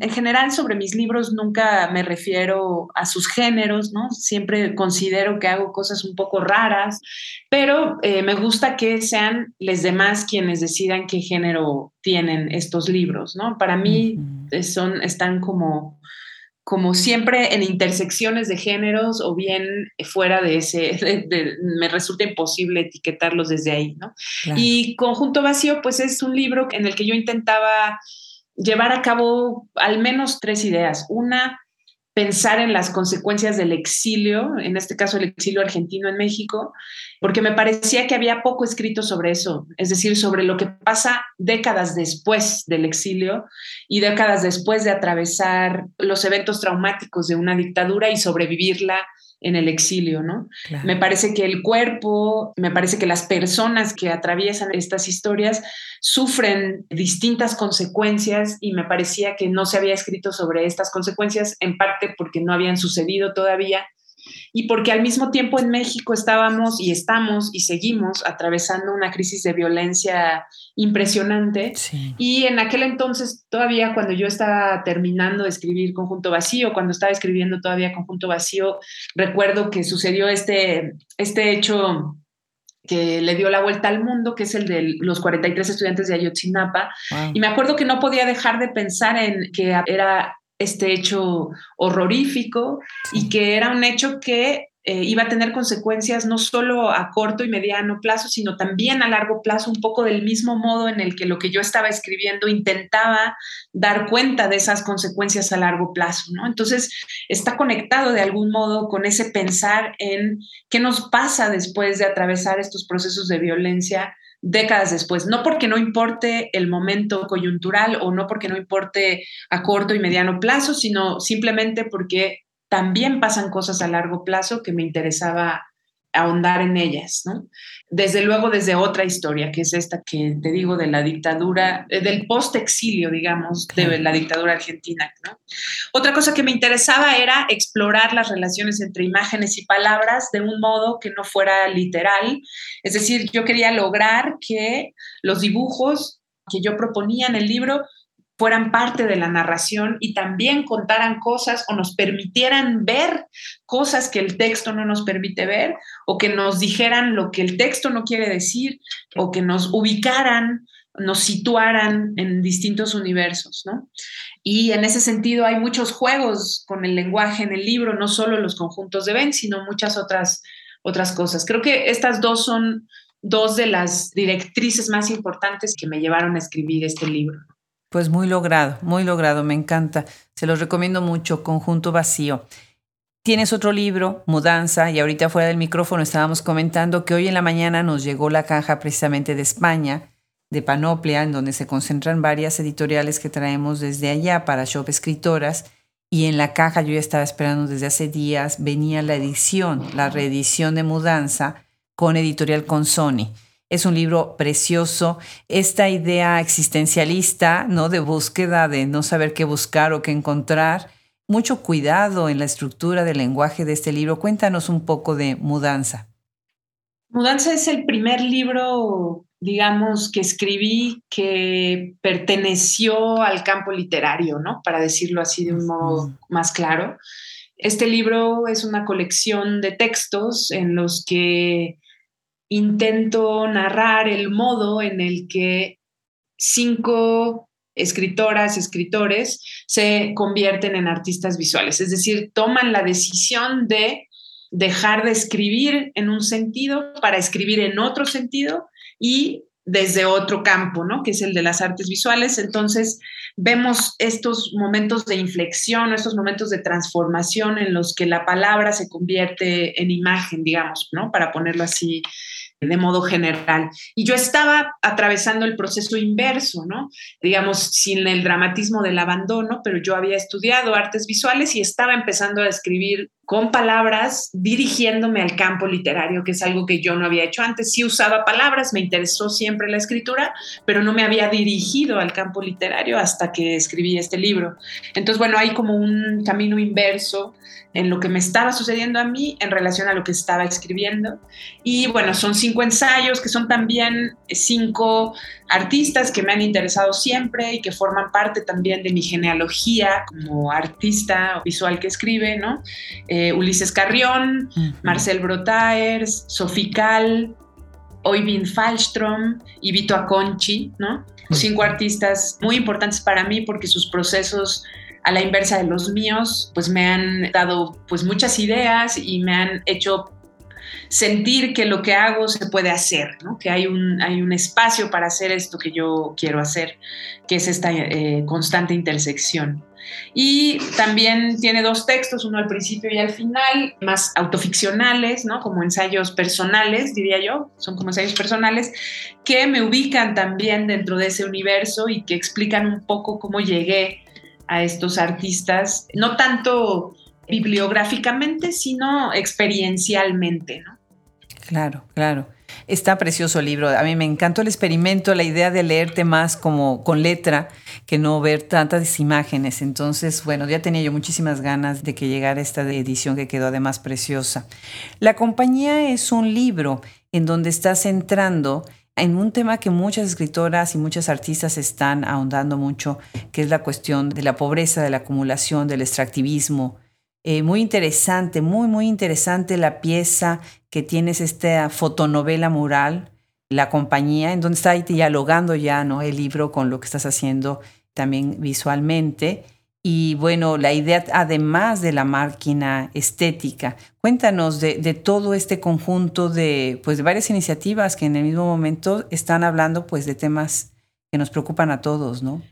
B: En general, sobre mis libros nunca me refiero a sus géneros, ¿no? Siempre considero que hago cosas un poco raras, pero eh, me gusta que sean los demás quienes decidan qué género tienen estos libros, ¿no? Para mí son, están como como siempre en intersecciones de géneros o bien fuera de ese, me resulta imposible etiquetarlos desde ahí, ¿no? Y Conjunto Vacío, pues es un libro en el que yo intentaba llevar a cabo al menos tres ideas. Una, pensar en las consecuencias del exilio, en este caso el exilio argentino en México, porque me parecía que había poco escrito sobre eso, es decir, sobre lo que pasa décadas después del exilio y décadas después de atravesar los eventos traumáticos de una dictadura y sobrevivirla en el exilio, ¿no? Me parece que el cuerpo, me parece que las personas que atraviesan estas historias sufren distintas consecuencias y me parecía que no se había escrito sobre estas consecuencias, en parte porque no habían sucedido todavía y porque al mismo tiempo en México estábamos y estamos y seguimos atravesando una crisis de violencia impresionante. Y en aquel entonces, todavía cuando yo estaba terminando de escribir Conjunto Vacío, cuando estaba escribiendo todavía Conjunto Vacío, recuerdo que sucedió este, este hecho que le dio la vuelta al mundo, que es el de los 43 estudiantes de Ayotzinapa. Y me acuerdo que no podía dejar de pensar en que era este hecho horrorífico y que era un hecho que eh, iba a tener consecuencias no solo a corto y mediano plazo, sino también a largo plazo, un poco del mismo modo en el que lo que yo estaba escribiendo intentaba dar cuenta de esas consecuencias a largo plazo, ¿no? Entonces, está conectado de algún modo con ese pensar en qué nos pasa después de atravesar estos procesos de violencia décadas después, no porque no importe el momento coyuntural o no porque no importe a corto y mediano plazo, sino simplemente porque también pasan cosas a largo plazo que me interesaba ahondar en ellas, ¿no? Desde luego desde otra historia, que es esta que te digo de la dictadura, eh, del post-exilio, digamos, de la dictadura argentina, ¿no? Otra cosa que me interesaba era explorar las relaciones entre imágenes y palabras de un modo que no fuera literal, es decir, yo quería lograr que los dibujos que yo proponía en el libro fueran parte de la narración y también contaran cosas o nos permitieran ver cosas que el texto no nos permite ver o que nos dijeran lo que el texto no quiere decir o que nos ubicaran, nos situaran en distintos universos, ¿no? Y en ese sentido hay muchos juegos con el lenguaje en el libro, no solo los conjuntos de Ben, sino muchas otras, otras cosas. Creo que estas dos son dos de las directrices más importantes que me llevaron a escribir este libro.
A: Pues muy logrado, muy logrado, me encanta. Se los recomiendo mucho, Conjunto Vacío. Tienes otro libro, Mudanza, y ahorita fuera del micrófono estábamos comentando que hoy en la mañana nos llegó la caja precisamente de España, de Panoplia, en donde se concentran varias editoriales que traemos desde allá para Shop Escritoras. Y en la caja yo ya estaba esperando desde hace días, venía la edición, la reedición de Mudanza con editorial con Sony. Es un libro precioso. Esta idea existencialista, ¿no? De búsqueda, de no saber qué buscar o qué encontrar. Mucho cuidado en la estructura del lenguaje de este libro. Cuéntanos un poco de Mudanza.
B: Mudanza es el primer libro, digamos, que escribí que perteneció al campo literario, ¿no? Para decirlo así de un modo más claro. Este libro es una colección de textos en los que intento narrar el modo en el que cinco escritoras, escritores se convierten en artistas visuales, es decir, toman la decisión de dejar de escribir en un sentido para escribir en otro sentido y desde otro campo, ¿no? Que es el de las artes visuales. Entonces, vemos estos momentos de inflexión, estos momentos de transformación en los que la palabra se convierte en imagen, digamos, ¿no? Para ponerlo así de modo general. Y yo estaba atravesando el proceso inverso, ¿no? Digamos, sin el dramatismo del abandono, pero yo había estudiado artes visuales y estaba empezando a escribir con palabras dirigiéndome al campo literario, que es algo que yo no había hecho antes. Sí usaba palabras, me interesó siempre la escritura, pero no me había dirigido al campo literario hasta que escribí este libro. Entonces, bueno, hay como un camino inverso en lo que me estaba sucediendo a mí en relación a lo que estaba escribiendo. Y bueno, son cinco ensayos que son también cinco artistas que me han interesado siempre y que forman parte también de mi genealogía como artista visual que escribe, ¿no? Ulises Carrión, Marcel Brotaers, Sofical, Oyvind Falstrom y Vito Aconchi, ¿no? Cinco artistas muy importantes para mí porque sus procesos a la inversa de los míos, pues me han dado pues muchas ideas y me han hecho sentir que lo que hago se puede hacer, ¿no? que hay un, hay un espacio para hacer esto que yo quiero hacer, que es esta eh, constante intersección. Y también tiene dos textos, uno al principio y al final, más autoficcionales, ¿no? Como ensayos personales, diría yo, son como ensayos personales, que me ubican también dentro de ese universo y que explican un poco cómo llegué a estos artistas, no tanto bibliográficamente, sino experiencialmente, ¿no?
A: Claro, claro. Está precioso el libro. A mí me encantó el experimento, la idea de leerte más como con letra que no ver tantas imágenes. Entonces, bueno, ya tenía yo muchísimas ganas de que llegara esta edición que quedó además preciosa. La compañía es un libro en donde estás entrando en un tema que muchas escritoras y muchas artistas están ahondando mucho, que es la cuestión de la pobreza, de la acumulación, del extractivismo. Eh, muy interesante, muy, muy interesante la pieza que tienes, esta fotonovela mural, La compañía, en donde está dialogando ya ¿no? el libro con lo que estás haciendo también visualmente. Y bueno, la idea además de la máquina estética, cuéntanos de, todo este conjunto de, pues, de varias iniciativas que en el mismo momento están hablando pues, de temas que nos preocupan a todos, ¿no?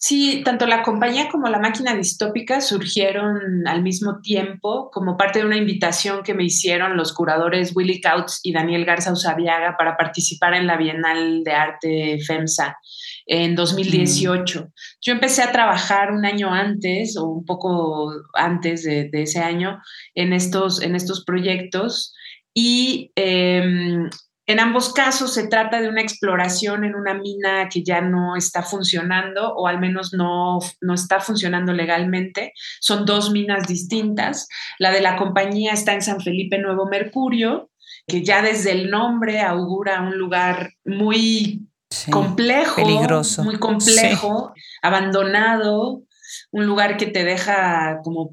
B: Sí, tanto la compañía como la máquina distópica surgieron al mismo tiempo como parte de una invitación que me hicieron los curadores Willy Kautz y Daniel Garza Usabiaga para participar en la Bienal de Arte FEMSA en 2018. Mm. Yo empecé a trabajar un año antes o un poco antes de, ese año en estos, en estos proyectos y em, en ambos casos se trata de una exploración en una mina que ya no está funcionando o al menos no, no está funcionando legalmente. Son dos minas distintas. La de la compañía está en San Felipe Nuevo Mercurio, que ya desde el nombre augura un lugar muy complejo,
A: peligroso.
B: muy complejo, abandonado, un lugar que te deja como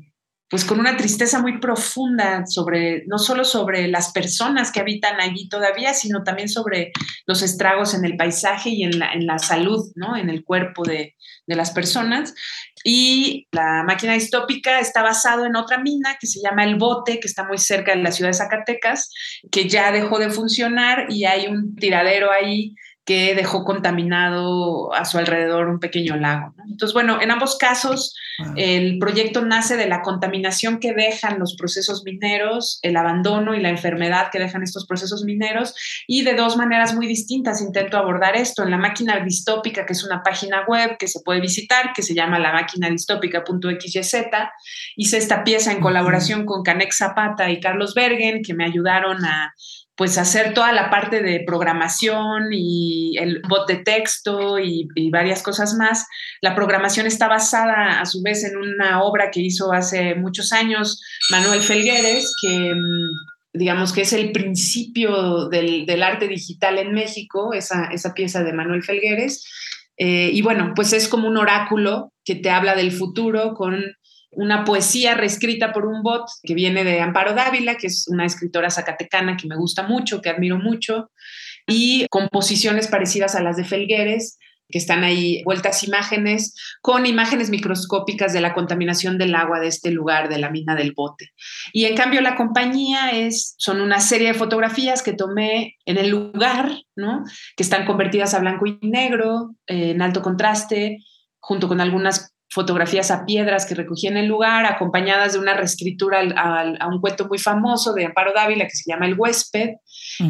B: pues con una tristeza muy profunda sobre, no solo sobre las personas que habitan allí todavía, sino también sobre los estragos en el paisaje y en la, en la salud, ¿no? En el cuerpo de, de las personas. Y la máquina distópica está basado en otra mina que se llama El Bote, que está muy cerca de la ciudad de Zacatecas, que ya dejó de funcionar y hay un tiradero ahí que dejó contaminado a su alrededor un pequeño lago. Entonces, bueno, en ambos casos el proyecto nace de la contaminación que dejan los procesos mineros, el abandono y la enfermedad que dejan estos procesos mineros y de dos maneras muy distintas intento abordar esto. En la máquina distópica, que es una página web que se puede visitar, que se llama la máquina distópica.xyz, hice esta pieza en colaboración con Canex Zapata y Carlos Bergen, que me ayudaron a pues hacer toda la parte de programación y el bot de texto y, varias cosas más. La programación está basada a su vez en una obra que hizo hace muchos años Manuel Felgueres, que mm, digamos que es el principio del, arte digital en México, esa, esa, pieza de Manuel Felgueres. Eh, y bueno, pues es como un oráculo que te habla del futuro con una poesía reescrita por un bot que viene de Amparo Dávila, que es una escritora zacatecana que me gusta mucho, que admiro mucho, y composiciones parecidas a las de Felgueres, que están ahí vueltas imágenes con imágenes microscópicas de la contaminación del agua de este lugar, de la mina del bote. Y en cambio la compañía es, son una serie de fotografías que tomé en el lugar, ¿no? que están convertidas a blanco y negro, en alto contraste, junto con algunas fotografías a piedras que recogí en el lugar, acompañadas de una reescritura a un cuento muy famoso de Amparo Dávila que se llama El huésped.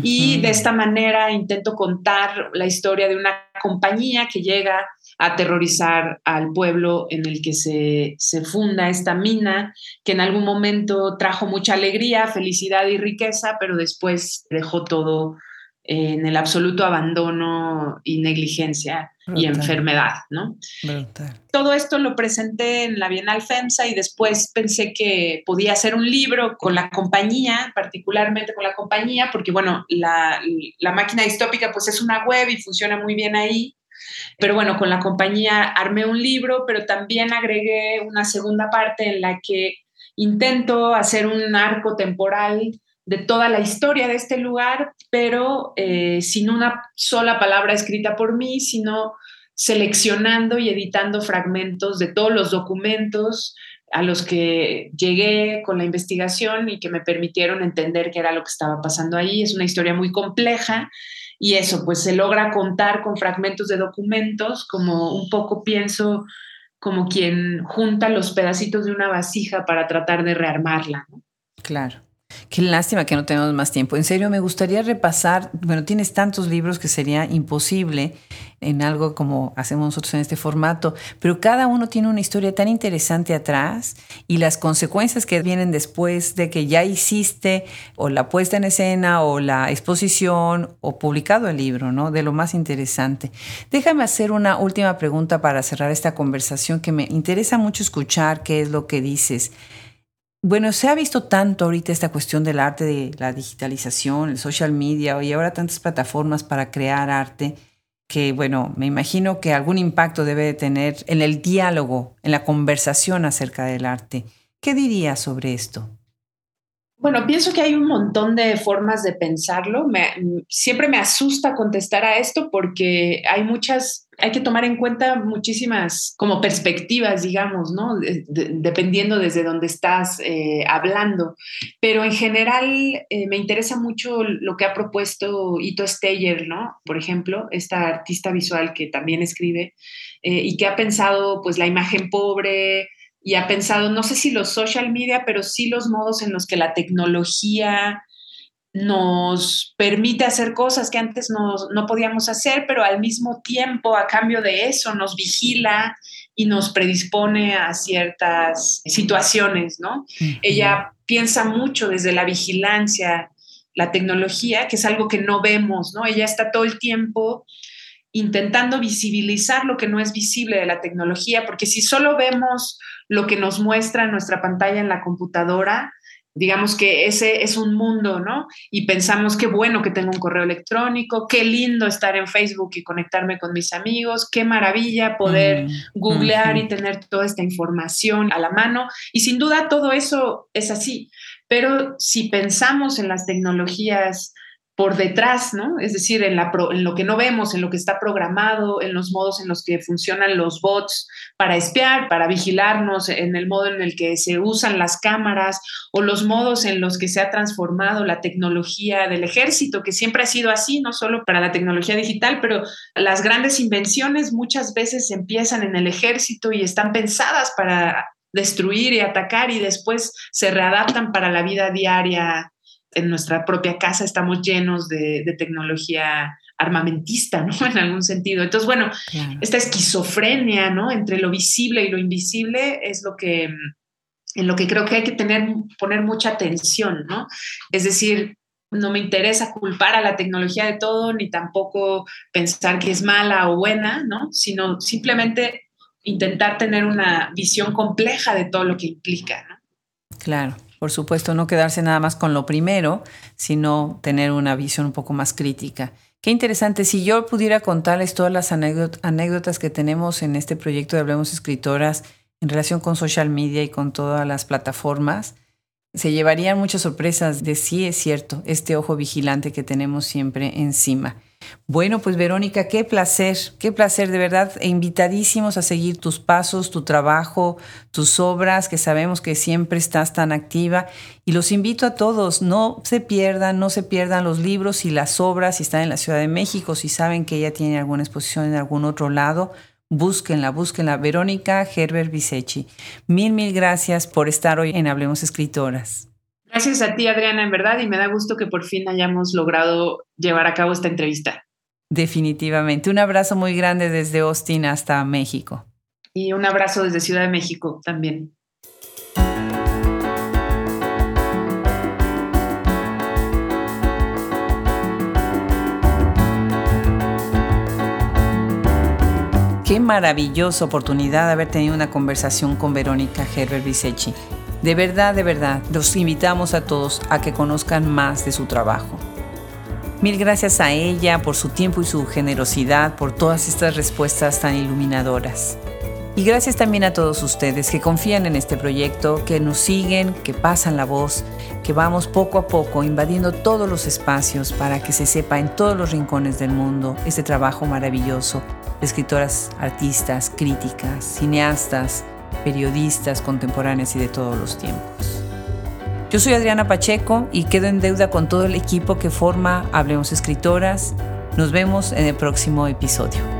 B: Y de esta manera intento contar la historia de una compañía que llega aterrorizar al pueblo en el que se, se funda esta mina, que en algún momento trajo mucha alegría, felicidad y riqueza, pero después dejó todo en el absoluto abandono y negligencia y enfermedad, ¿no? Todo esto lo presenté en la Bienal FEMSA y después pensé que podía hacer un libro con la compañía, particularmente con la compañía, porque bueno, la, la máquina distópica pues es una web y funciona muy bien ahí, pero bueno, con la compañía armé un libro, pero también agregué una segunda parte en la que intento hacer un arco temporal de toda la historia de este lugar, pero eh, sin una sola palabra escrita por mí, sino seleccionando y editando fragmentos de todos los documentos a los que llegué con la investigación y que me permitieron entender qué era lo que estaba pasando ahí. Es una historia muy compleja y eso, pues se logra contar con fragmentos de documentos, como un poco pienso como quien junta los pedacitos de una vasija para tratar de rearmarla.
A: Claro. Qué lástima que no tenemos más tiempo. En serio, me gustaría repasar, bueno, tienes tantos libros que sería imposible en algo como hacemos nosotros en este formato, pero cada uno tiene una historia tan interesante atrás y las consecuencias que vienen después de que ya hiciste o la puesta en escena o la exposición o publicado el libro, ¿no? De lo más interesante. Déjame hacer una última pregunta para cerrar esta conversación que me interesa mucho escuchar qué es lo que dices. Bueno, se ha visto tanto ahorita esta cuestión del arte, de la digitalización, el social media y ahora tantas plataformas para crear arte que, bueno, me imagino que algún impacto debe tener en el diálogo, en la conversación acerca del arte. ¿Qué dirías sobre esto?
B: Bueno, pienso que hay un montón de formas de pensarlo. siempre me asusta contestar a esto porque hay muchas hay que tomar en cuenta muchísimas como perspectivas, digamos, ¿no? dependiendo desde dónde estás eh, hablando. Pero en general eh, me interesa mucho lo que ha propuesto Ito Steyer, ¿no? Por ejemplo, esta artista visual que también escribe eh, y que ha pensado pues la imagen pobre y ha pensado, no sé si los social media, pero sí los modos en los que la tecnología nos permite hacer cosas que antes no podíamos hacer, pero al mismo tiempo, a cambio de eso, nos vigila y nos predispone a ciertas situaciones, ¿no? Ella piensa mucho desde la vigilancia, la tecnología, que es algo que no vemos, ¿no? Ella está todo el tiempo intentando visibilizar lo que no es visible de la tecnología, porque si solo vemos lo que nos muestra nuestra pantalla en la computadora, digamos que ese es un mundo, ¿no? Y pensamos qué bueno que tengo un correo electrónico, qué lindo estar en Facebook y conectarme con mis amigos, qué maravilla poder mm, googlear y tener toda esta información a la mano. Y sin duda todo eso es así. Pero si pensamos en las tecnologías por detrás, ¿no? Es decir, en, lo que no vemos, en lo que está programado, en los modos en los que funcionan los bots para espiar, para vigilarnos, en el modo en el que se usan las cámaras o los modos en los que se ha transformado la tecnología del ejército, que siempre ha sido así, no solo para la tecnología digital, pero las grandes invenciones muchas veces empiezan en el ejército y están pensadas para destruir y atacar y después se readaptan para la vida diaria en nuestra propia casa estamos llenos de, tecnología armamentista, ¿no? En algún sentido. Entonces, bueno, esta esquizofrenia, ¿no? Entre lo visible y lo invisible es lo que, en lo que creo que hay que tener, poner mucha atención, ¿no? Es decir, no me interesa culpar a la tecnología de todo, ni tampoco pensar que es mala o buena, ¿no? Sino simplemente intentar tener una visión compleja de todo lo que implica, ¿no?
A: Claro. Por supuesto, no quedarse nada más con lo primero, sino tener una visión un poco más crítica. Qué interesante. Si yo pudiera contarles todas las anécdotas que tenemos en este proyecto de Hablemos Escritoras en relación con social media y con todas las plataformas, se llevarían muchas sorpresas de sí es cierto, este ojo vigilante que tenemos siempre encima. Bueno, pues Verónica, qué placer, qué placer de verdad, e invitadísimos a seguir tus pasos, tu trabajo, tus obras, que sabemos que siempre estás tan activa. Y los invito a todos, no se pierdan, no se pierdan los libros y las obras si están en la Ciudad de México, si saben que ella tiene alguna exposición en algún otro lado. Búsquenla, búsquenla. Verónica Herbert Bisechi. Mil, mil gracias por estar hoy en Hablemos Escritoras.
B: Gracias a ti, Adriana, en verdad, y me da gusto que por fin hayamos logrado llevar a cabo esta entrevista.
A: Definitivamente. Un abrazo muy grande desde Austin hasta México.
B: Y un abrazo desde Ciudad de México también.
A: Qué maravillosa oportunidad de haber tenido una conversación con Verónica Herbert Bisechi. De verdad, de verdad, los invitamos a todos a que conozcan más de su trabajo. Mil gracias a ella por su tiempo y su generosidad, por todas estas respuestas tan iluminadoras. Y gracias también a todos ustedes que confían en este proyecto, que nos siguen, que pasan la voz, que vamos poco a poco invadiendo todos los espacios para que se sepa en todos los rincones del mundo este trabajo maravilloso escritoras, artistas, críticas, cineastas, periodistas contemporáneas y de todos los tiempos. Yo soy Adriana Pacheco y quedo en deuda con todo el equipo que forma Hablemos Escritoras. Nos vemos en el próximo episodio.